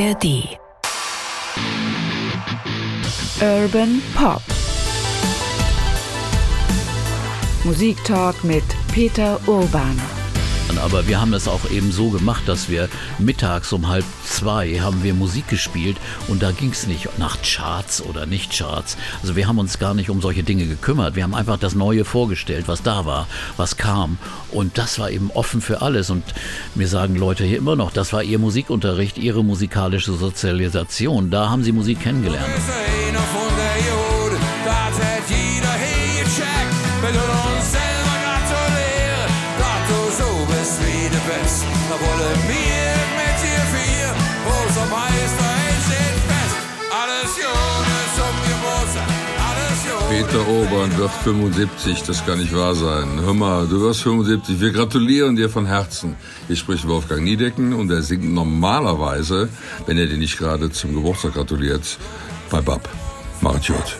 ARD. Urban Pop. Musiktalk mit Peter Urban. Aber wir haben das auch eben so gemacht, dass wir mittags um halb zwei haben wir Musik gespielt und da ging es nicht nach Charts oder nicht Charts. Also wir haben uns gar nicht um solche Dinge gekümmert. Wir haben einfach das Neue vorgestellt, was da war, was kam. Und das war eben offen für alles. Und mir sagen Leute hier immer noch, das war ihr Musikunterricht, ihre musikalische Sozialisation. Da haben sie Musik kennengelernt. Peter Obern wird 75, das kann nicht wahr sein. Hör mal, du wirst 75. Wir gratulieren dir von Herzen. Hier spricht Wolfgang Niedecken und er singt normalerweise, wenn er dir nicht gerade zum Geburtstag gratuliert, bei Bab. Macht's gut.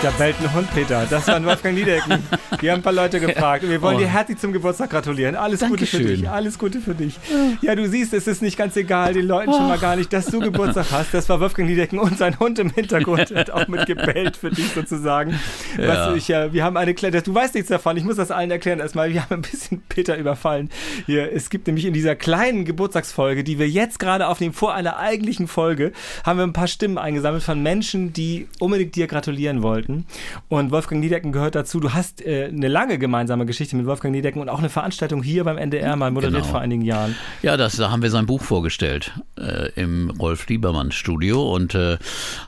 Da bellt ein Hund, Peter. Das war Wolfgang Niedecken. Wir haben ein paar Leute gefragt. Wir wollen oh. dir herzlich zum Geburtstag gratulieren. Alles Dankeschön. Gute für dich. Alles Gute für dich. Ja, du siehst, es ist nicht ganz egal, den Leuten schon mal gar nicht, dass du Geburtstag hast. Das war Wolfgang Niedecken und sein Hund im Hintergrund hat auch mit gebellt für dich sozusagen. Ja. Was ich, ja, wir haben eine kleine, du weißt nichts davon. Ich muss das allen erklären erstmal. Wir haben ein bisschen Peter überfallen. Hier, es gibt nämlich in dieser kleinen Geburtstagsfolge, die wir jetzt gerade aufnehmen, vor einer eigentlichen Folge, haben wir ein paar Stimmen eingesammelt von Menschen, die unbedingt dir gratulieren wollten. Leuten. Und Wolfgang Niedecken gehört dazu. Du hast äh, eine lange gemeinsame Geschichte mit Wolfgang Niedecken und auch eine Veranstaltung hier beim NDR mal moderiert genau. vor einigen Jahren. Ja, das, da haben wir sein Buch vorgestellt äh, im Rolf Liebermann Studio und äh,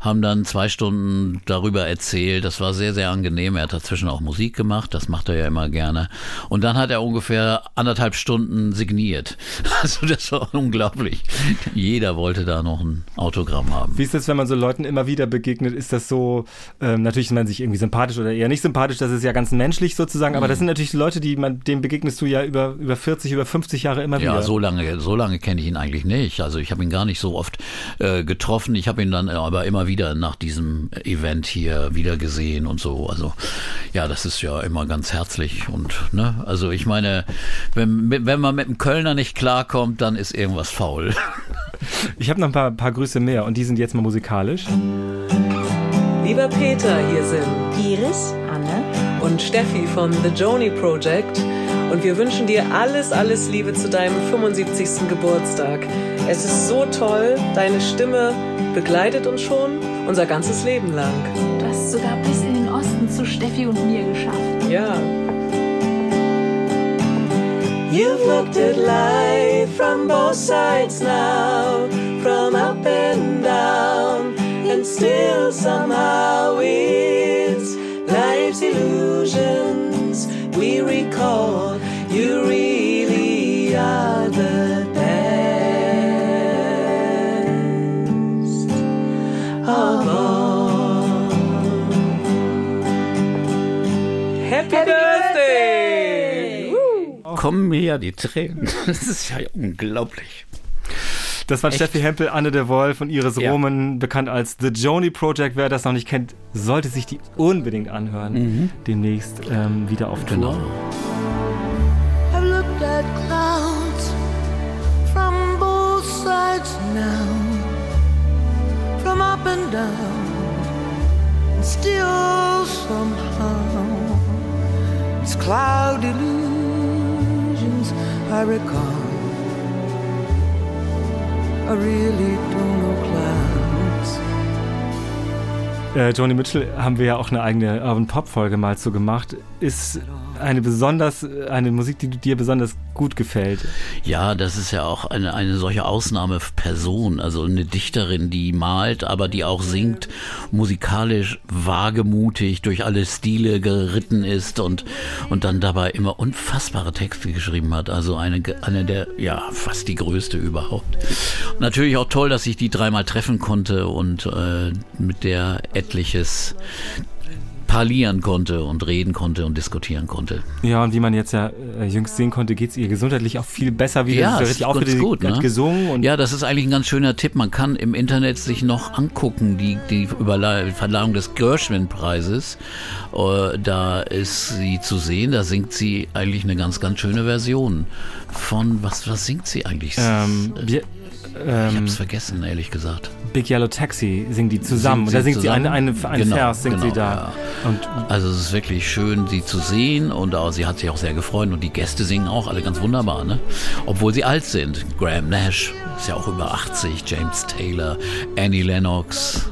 haben dann zwei Stunden darüber erzählt. Das war sehr, sehr angenehm. Er hat dazwischen auch Musik gemacht. Das macht er ja immer gerne. Und dann hat er ungefähr anderthalb Stunden signiert. Also das war unglaublich. Jeder wollte da noch ein Autogramm haben. Wie ist das, wenn man so Leuten immer wieder begegnet? Ist das so ähm, natürlich ist man sich irgendwie sympathisch oder eher nicht sympathisch, das ist ja ganz menschlich sozusagen, aber das sind natürlich Leute, die man, dem begegnest du ja über, über 40, über 50 Jahre immer wieder. Ja, so lange, so lange kenne ich ihn eigentlich nicht. Also ich habe ihn gar nicht so oft äh, getroffen. Ich habe ihn dann aber immer wieder nach diesem Event hier wieder gesehen und so. Also ja, das ist ja immer ganz herzlich und ne, also ich meine, wenn, wenn man mit einem Kölner nicht klarkommt, dann ist irgendwas faul. Ich habe noch ein paar, paar Grüße mehr und die sind jetzt mal musikalisch. Lieber Peter, hier sind Iris, Anne und Steffi von The Joni Project. Und wir wünschen dir alles, alles Liebe zu deinem 75. Geburtstag. Es ist so toll, deine Stimme begleitet uns schon unser ganzes Leben lang. Du hast sogar bis in den Osten zu Steffi und mir geschafft. Ja. You've looked at life from both sides now, from up and down. And still somehow it's life's illusions we recall. You really are the best of all. Happy, Happy Birthday! Birthday! Kommen mir ja die Tränen. Das ist ja unglaublich. Das war Echt? Steffi Hempel, Anne de Wolf und Iris ja. Roman, bekannt als The Joni Project. Wer das noch nicht kennt, sollte sich die unbedingt anhören. Mhm. Demnächst ähm, wieder auf Tour. Genau. I've looked at clouds from both sides now, from up and down, and still somehow it's cloud illusions I recall. I really don't know clouds. Äh, Joni Mitchell haben wir ja auch eine eigene Urban Pop Folge mal zu gemacht. Ist eine besonders, eine Musik, die dir besonders gut gefällt. Ja, das ist ja auch eine, eine solche Ausnahmeperson, also eine Dichterin, die malt, aber die auch singt, musikalisch wagemutig durch alle Stile geritten ist und, und dann dabei immer unfassbare Texte geschrieben hat. Also eine, eine der, ja, fast die größte überhaupt. Natürlich auch toll, dass ich die dreimal treffen konnte und äh, mit der etliches parlieren konnte und reden konnte und diskutieren konnte. Ja, und wie man jetzt ja äh, jüngst sehen konnte, geht es ihr gesundheitlich auch viel besser wieder. Ja, Sie ist ganz gut, ne? gesungen. Und ja, das ist eigentlich ein ganz schöner Tipp. Man kann im Internet sich noch angucken, die, die Verleihung des Gershwin-Preises. Äh, da ist sie zu sehen, da singt sie eigentlich eine ganz, ganz schöne Version von, was, was singt sie eigentlich? ähm, ähm, ich hab's vergessen, ehrlich gesagt. Big Yellow Taxi singen die zusammen. Singt da singt zusammen? sie eine, eine, einen Genau, Vers, singt genau, sie da. ja. Also es ist wirklich schön, sie zu sehen und auch, sie hat sich auch sehr gefreut und die Gäste singen auch alle ganz wunderbar, ne? Obwohl sie alt sind. Graham Nash ist ja auch über 80, James Taylor, Annie Lennox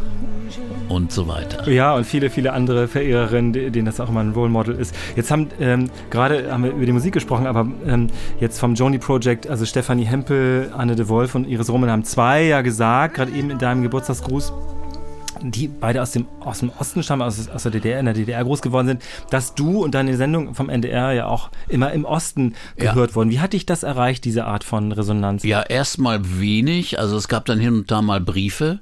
und so weiter. Ja, und viele, viele andere Verehrerinnen, denen das auch immer ein Role Model ist. Jetzt haben, ähm, gerade haben wir über die Musik gesprochen, aber ähm, jetzt vom Joni Project, also Stefanie Hempel, Anne de Wolf und Iris Roman haben zwei ja gesagt, gerade eben in deinem Geburtstagsgruß, die beide aus dem, aus dem Osten stammen, aus, aus der DDR, in der DDR groß geworden sind, dass du und deine Sendung vom NDR ja auch immer im Osten Ja. gehört wurden. Wie hat dich das erreicht, diese Art von Resonanz? Ja, erstmal wenig. Also es gab dann hin und da mal Briefe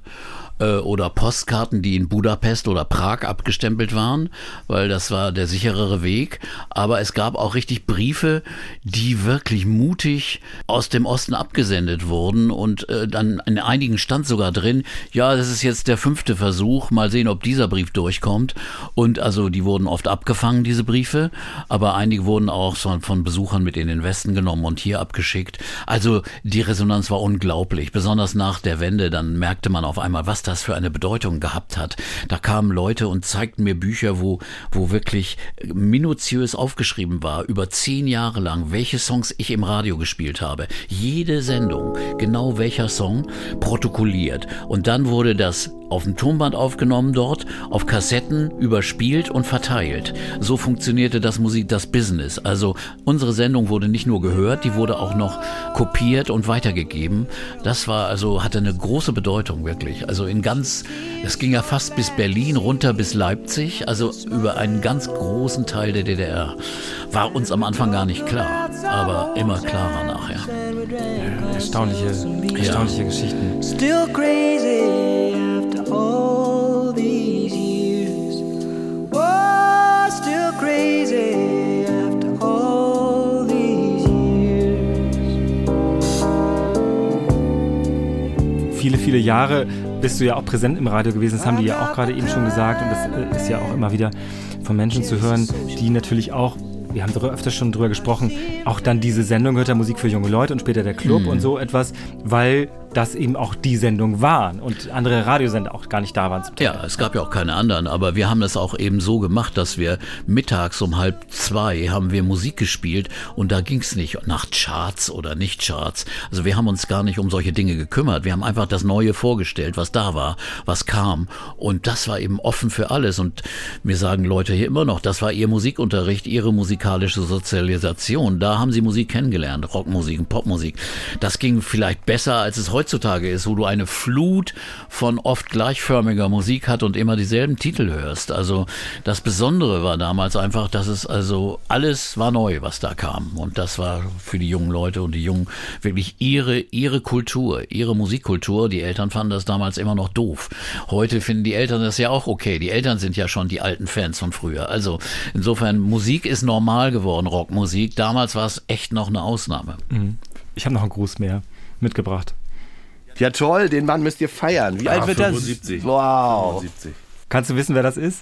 äh, oder Postkarten, die in Budapest oder Prag abgestempelt waren, weil das war der sicherere Weg. Aber es gab auch richtig Briefe, die wirklich mutig aus dem Osten abgesendet wurden und äh, dann in einigen stand sogar drin, ja, das ist jetzt der fünfte Versuch, mal sehen, ob dieser Brief durchkommt. Und also die wurden oft abgefangen, diese Briefe, aber einige wurden auch so von Besuchern mit in den Westen genommen und hier abgeschickt. Also die Resonanz war unglaublich, besonders nach der Wende, dann merkte man auf einmal, was das für eine Bedeutung gehabt hat. Da kamen Leute und zeigten mir Bücher, wo, wo wirklich minutiös aufgeschrieben war, über zehn Jahre lang, welche Songs ich im Radio gespielt habe. Jede Sendung, genau welcher Song, protokolliert. Und dann wurde das auf dem Tonband aufgenommen dort, auf Kassetten überspielt und verteilt. So funktionierte das Musik, das Business. Also unsere Sendung wurde nicht nur gehört, die wurde auch noch kopiert und weitergegeben. Das war also, hatte eine große Bedeutung wirklich. Also in ganz, es ging ja fast bis Berlin runter bis Leipzig, also über einen ganz großen Teil der DDR. War uns am Anfang gar nicht klar, aber immer klarer nachher. Erstaunliche, erstaunliche Geschichten. Still crazy after all these years. Oh, still crazy viele, viele Jahre bist du ja auch präsent im Radio gewesen. Das haben die ja auch gerade eben schon gesagt. Und das äh, ist ja auch immer wieder von Menschen zu hören, die natürlich auch, wir haben darüber öfter schon drüber gesprochen, auch dann diese Sendung hört der Musik für junge Leute und später der Club Mhm. und so etwas, weil das eben auch die Sendung waren und andere Radiosender auch gar nicht da waren. Ja, es gab ja auch keine anderen, aber wir haben das auch eben so gemacht, dass wir mittags um halb zwei haben wir Musik gespielt und da ging es nicht nach Charts oder nicht Charts. Also wir haben uns gar nicht um solche Dinge gekümmert. Wir haben einfach das Neue vorgestellt, was da war, was kam und das war eben offen für alles und mir sagen Leute hier immer noch, das war ihr Musikunterricht, ihre musikalische Sozialisation. Da haben sie Musik kennengelernt, Rockmusik und Popmusik. Das ging vielleicht besser, als es heutzutage ist, wo du eine Flut von oft gleichförmiger Musik hat und immer dieselben Titel hörst. Also das Besondere war damals einfach, dass es also alles war neu, was da kam. Und das war für die jungen Leute und die Jungen wirklich ihre, ihre Kultur, ihre Musikkultur. Die Eltern fanden das damals immer noch doof. Heute finden die Eltern das ja auch okay. Die Eltern sind ja schon die alten Fans von früher. Also insofern, Musik ist normal geworden, Rockmusik. Damals war es echt noch eine Ausnahme. Ich habe noch einen Gruß mehr mitgebracht. Ja toll, den Mann müsst ihr feiern. Wie alt wird das? 75. Wow. 75. Kannst du wissen, wer das ist?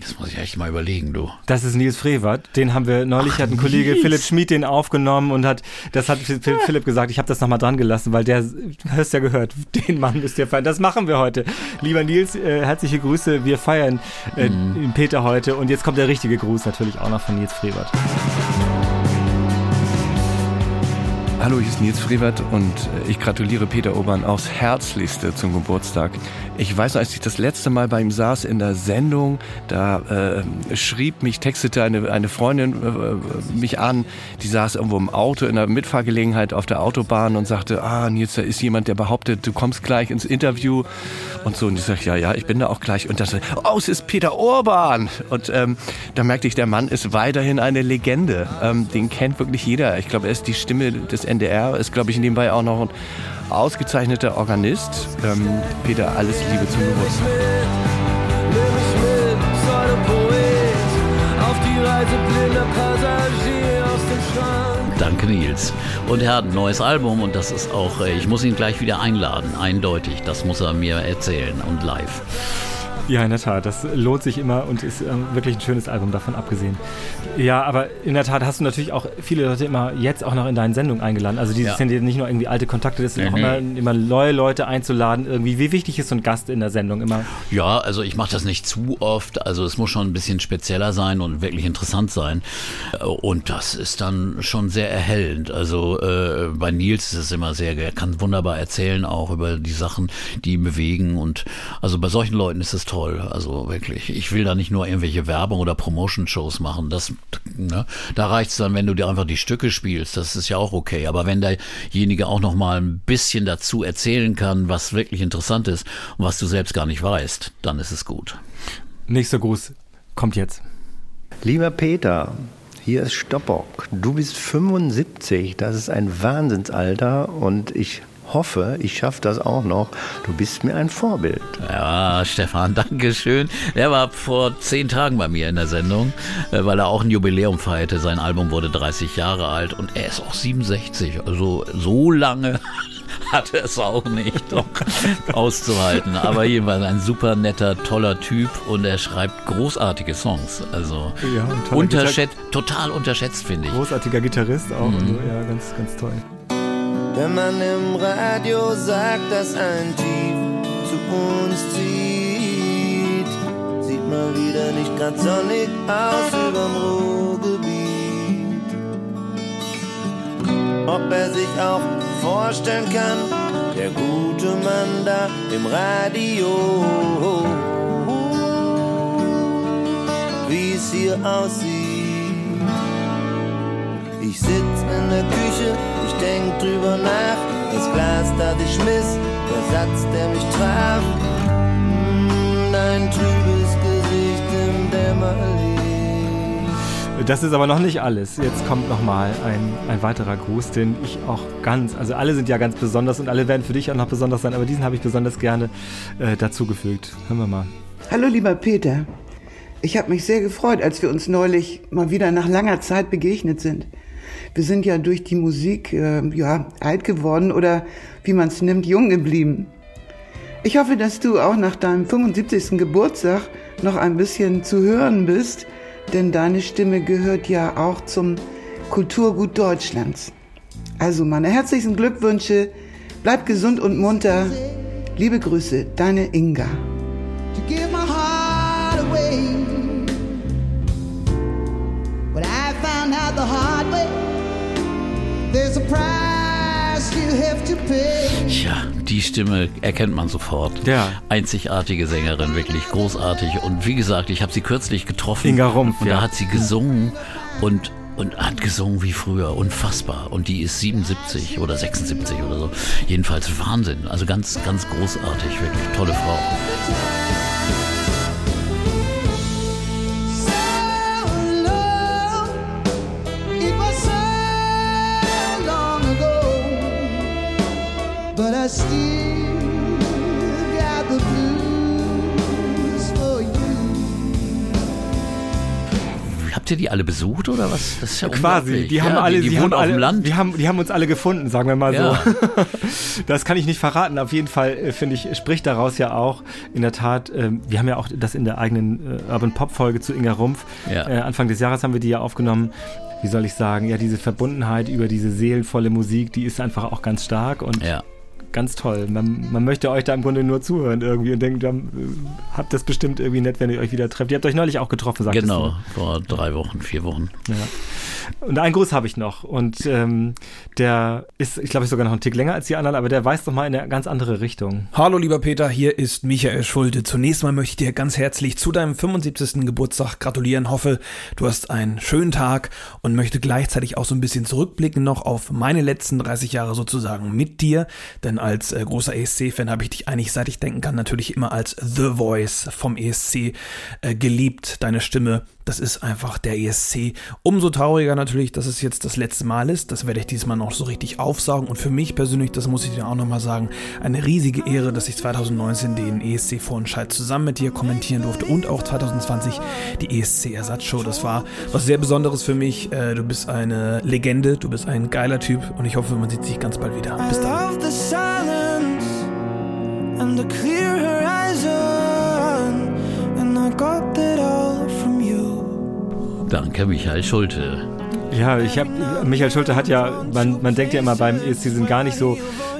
Das muss ich echt mal überlegen, du. Das ist Nils Frevert. Den haben wir neulich, hat ein Kollege Nils. Philipp Schmid den aufgenommen und hat, das hat Phil- Philipp gesagt, ich habe das nochmal dran gelassen, weil der, hast ja gehört, den Mann müsst ihr feiern. Das machen wir heute. Lieber Nils, äh, herzliche Grüße. Wir feiern äh, den Peter heute und jetzt kommt der richtige Gruß natürlich auch noch von Nils Frevert. Hallo, hier ist Nils Frevert und äh, ich gratuliere Peter Obern aufs Herzlichste zum Geburtstag. Ich weiß, als ich das letzte Mal bei ihm saß in der Sendung, da äh, schrieb mich, textete eine, eine Freundin äh, mich an, die saß irgendwo im Auto in der Mitfahrgelegenheit auf der Autobahn und sagte, ah Nils, da ist jemand, der behauptet, du kommst gleich ins Interview und so. Und ich sage, ja, ja, ich bin da auch gleich. Und dann so, oh, es ist Peter Orban. Und ähm, da merkte ich, der Mann ist weiterhin eine Legende. Ähm, den kennt wirklich jeder. Ich glaube, er ist die Stimme des NDR, ist, glaube ich, nebenbei auch noch ein ausgezeichneter Organist. Ähm, Peter, alles Liebe zum Geburtstag. Sort of poet. blinder Passagier aus dem Schrank. Danke, Nils. Und er hat ein neues Album und das ist auch, äh, ich muss ihn gleich wieder einladen, eindeutig. Das muss er mir erzählen und live. Ja, in der Tat. Das lohnt sich immer und ist ähm, wirklich ein schönes Album, davon abgesehen. Ja, aber in der Tat hast du natürlich auch viele Leute immer jetzt auch noch in deinen Sendungen eingeladen. Also dieses Ja. sind nicht nur irgendwie alte Kontakte, das sind Mhm. auch immer, immer neue Leute einzuladen. Irgendwie, wie wichtig ist so ein Gast in der Sendung immer? Ja, also ich mache das nicht zu oft. Also es muss schon ein bisschen spezieller sein und wirklich interessant sein. Äh, Und das ist dann schon sehr erhellend. Also äh, bei Nils ist es immer sehr, er kann wunderbar erzählen auch über die Sachen, die ihn bewegen. Und also bei solchen Leuten ist es toll. Also wirklich. Ich will da nicht nur irgendwelche Werbung oder Promotion-Shows machen. Das, ne? Da reicht es dann, wenn du dir einfach die Stücke spielst. Das ist ja auch okay. Aber wenn derjenige auch noch mal ein bisschen dazu erzählen kann, was wirklich interessant ist und was du selbst gar nicht weißt, dann ist es gut. Nächster Gruß kommt jetzt. Lieber Peter, hier ist Stoppock. Du bist 75, das ist ein Wahnsinnsalter und ich hoffe, ich schaffe das auch noch. Du bist mir ein Vorbild. Ja, Stefan, danke schön. Der war vor zehn Tagen bei mir in der Sendung, äh, weil er auch ein Jubiläum feierte. Sein Album wurde 30 Jahre alt und er ist auch 67. Also so lange hat er es auch nicht noch auszuhalten. Aber jedenfalls ein super netter, toller Typ und er schreibt großartige Songs. Also Ja, unterschätzt, total unterschätzt, finde ich. Großartiger Gitarrist auch. Mhm. Also, ja, ganz, ganz toll. Wenn man im Radio sagt, dass ein Jeep zu uns zieht, sieht mal wieder nicht ganz sonnig aus überm Ruhrgebiet. Ob er sich auch vorstellen kann, der gute Mann da im Radio, wie es hier aussieht. Ich sitz in der Küche, ich denk drüber nach. Das Glas, das ich schmiss, der Satz, der mich traf. Mm, Dein trübes Gesicht im Dämmerlicht. Das ist aber noch nicht alles. Jetzt kommt noch mal ein, ein weiterer Gruß, den ich auch ganz, also alle sind ja ganz besonders und alle werden für dich auch noch besonders sein, aber diesen habe ich besonders gerne äh, dazugefügt. Hören wir mal. Hallo lieber Peter. Ich habe mich sehr gefreut, als wir uns neulich mal wieder nach langer Zeit begegnet sind. Wir sind ja durch die Musik äh, ja alt geworden oder wie man es nimmt, jung geblieben. Ich hoffe, dass du auch nach deinem 75. Geburtstag noch ein bisschen zu hören bist, denn deine Stimme gehört ja auch zum Kulturgut Deutschlands. Also meine herzlichen Glückwünsche, bleib gesund und munter. Liebe Grüße, deine Inga. There's a price you have to pay. Tja, die Stimme erkennt man sofort. Ja. Einzigartige Sängerin, wirklich großartig. Und wie gesagt, ich habe sie kürzlich getroffen. Inga Rumpf, Und ja. da hat sie gesungen und, und hat gesungen wie früher. Unfassbar. Und die ist 77 oder 76 oder so. Jedenfalls Wahnsinn. Also ganz, ganz großartig. Wirklich tolle Frau. Habt ihr die alle besucht oder was? Das ist ja Quasi, die haben ja, alle, die, die die haben alle, Land. Die haben, die haben uns alle gefunden, sagen wir mal Ja. so. Das kann ich nicht verraten. Auf jeden Fall äh, finde ich spricht daraus ja auch in der Tat. ähm, wir haben ja auch das in der eigenen äh, Urban Pop Folge zu Inga Rumpf. Ja. Äh, Anfang des Jahres haben wir die ja aufgenommen. Wie soll ich sagen? Ja, diese Verbundenheit über diese seelenvolle Musik, die ist einfach auch ganz stark und Ja. Ganz toll. Man, man möchte euch da im Grunde nur zuhören irgendwie und denkt, dann, habt das bestimmt irgendwie nett, wenn ihr euch wieder trefft. Ihr habt euch neulich auch getroffen, sagt Genau, vor drei Wochen, vier Wochen. ja. Und einen Gruß habe ich noch. Und ähm, der ist, ich glaube, sogar noch ein Tick länger als die anderen, aber der weist noch mal in eine ganz andere Richtung. Hallo lieber Peter, hier ist Michael Schulte. Zunächst mal möchte ich dir ganz herzlich zu deinem 75. Geburtstag gratulieren. Hoffe, du hast einen schönen Tag und möchte gleichzeitig auch so ein bisschen zurückblicken noch auf meine letzten 30 Jahre sozusagen mit dir. Denn als äh, großer ESC-Fan habe ich dich eigentlich, seit ich denken kann, natürlich immer als The Voice vom ESC äh, geliebt. Deine Stimme das ist einfach der ESC. Umso trauriger natürlich, dass es jetzt das letzte Mal ist. Das werde ich diesmal noch so richtig aufsaugen. Und für mich persönlich, das muss ich dir auch nochmal sagen, eine riesige Ehre, dass ich 2019 den ESC-Vorentscheid zusammen mit dir kommentieren durfte und auch 2020 die ESC-Ersatzshow. Das war was sehr Besonderes für mich. Äh, du bist eine Legende, du bist ein geiler Typ und ich hoffe, man sieht sich ganz bald wieder. Bis dann. Danke, Michael Schulte. Ja, ich habe Michael Schulte hat ja, man, man denkt ja immer beim ESC sind gar nicht so,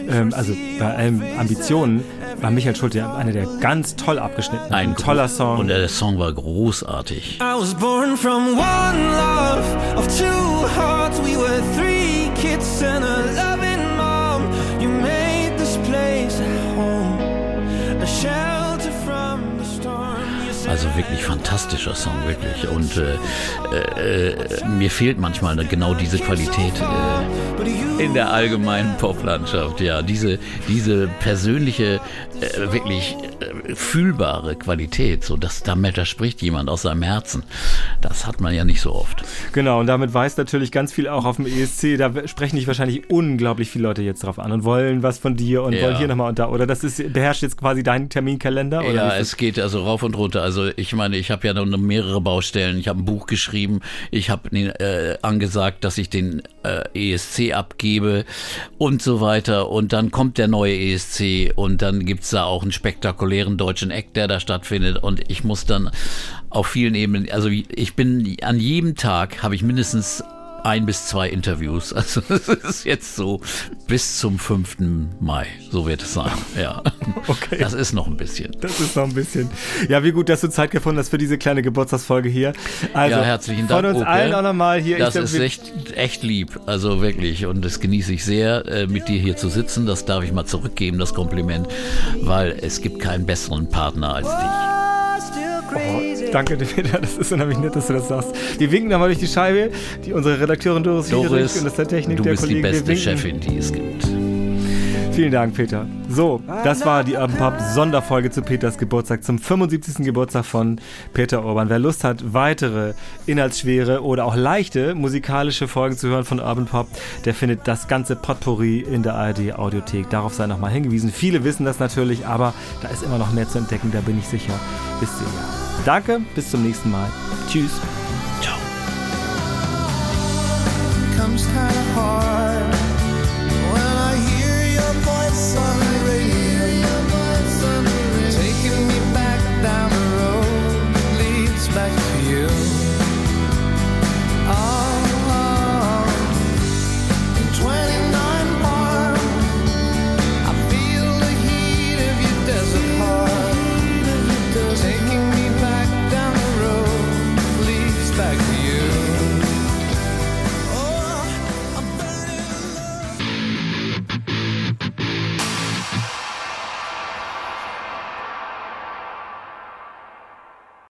ähm, also bei allen Ambitionen war Michael Schulte ja einer der ganz toll abgeschnitten. Ein toller Song. Und der Song war großartig. I was born from one love of two hearts. We were three kids and a loving Also wirklich fantastischer Song, wirklich. Und äh, äh, mir fehlt manchmal genau diese Qualität äh, in der allgemeinen Poplandschaft. Ja, diese, diese persönliche, äh, wirklich fühlbare Qualität, so dass damit da spricht jemand aus seinem Herzen. Das hat man ja nicht so oft. Genau, und damit weiß natürlich ganz viel auch auf dem ESC. Da sprechen dich wahrscheinlich unglaublich viele Leute jetzt drauf an und wollen was von dir und ja. wollen hier nochmal und da. Oder das ist, beherrscht jetzt quasi deinen Terminkalender? Oder ja, es geht also rauf und runter. Also ich meine, ich habe ja noch mehrere Baustellen. Ich habe ein Buch geschrieben. Ich habe äh, angesagt, dass ich den äh, ESC abgebe und so weiter. Und dann kommt der neue ESC und dann gibt es da auch einen spektakulären deutschen Act, der da stattfindet. Und ich muss dann auf vielen Ebenen, also ich bin an jedem Tag habe ich mindestens ein bis zwei Interviews. Also es ist jetzt so bis zum 5. Mai. So wird es sein. Ja. Okay. Das ist noch ein bisschen. Das ist noch ein bisschen. Ja, wie gut, dass du Zeit gefunden hast für diese kleine Geburtstagsfolge hier. Also, ja, herzlichen Dank. Von uns okay. allen auch nochmal hier. Das ist echt, echt lieb. Also wirklich. Und das genieße ich sehr, äh, mit dir hier zu sitzen. Das darf ich mal zurückgeben, das Kompliment. Weil es gibt keinen besseren Partner als dich. Oh, danke, Peter. Das ist unheimlich nett, dass du das sagst. Wir winken nochmal durch die Scheibe. Die, unsere Redakteurin Doris, Doris und das ist der Technik du der bist Kollegen. die beste Chefin, die es gibt. Vielen Dank, Peter. So, das war die Urban Pop Sonderfolge zu Peters Geburtstag, zum 75. Geburtstag von Peter Urban. Wer Lust hat, weitere inhaltsschwere oder auch leichte musikalische Folgen zu hören von Urban Pop, der findet das ganze Potpourri in der ARD Audiothek. Darauf sei nochmal hingewiesen. Viele wissen das natürlich, aber da ist immer noch mehr zu entdecken, da bin ich sicher. Wisst ihr ja. Danke, bis zum nächsten Mal. Tschüss.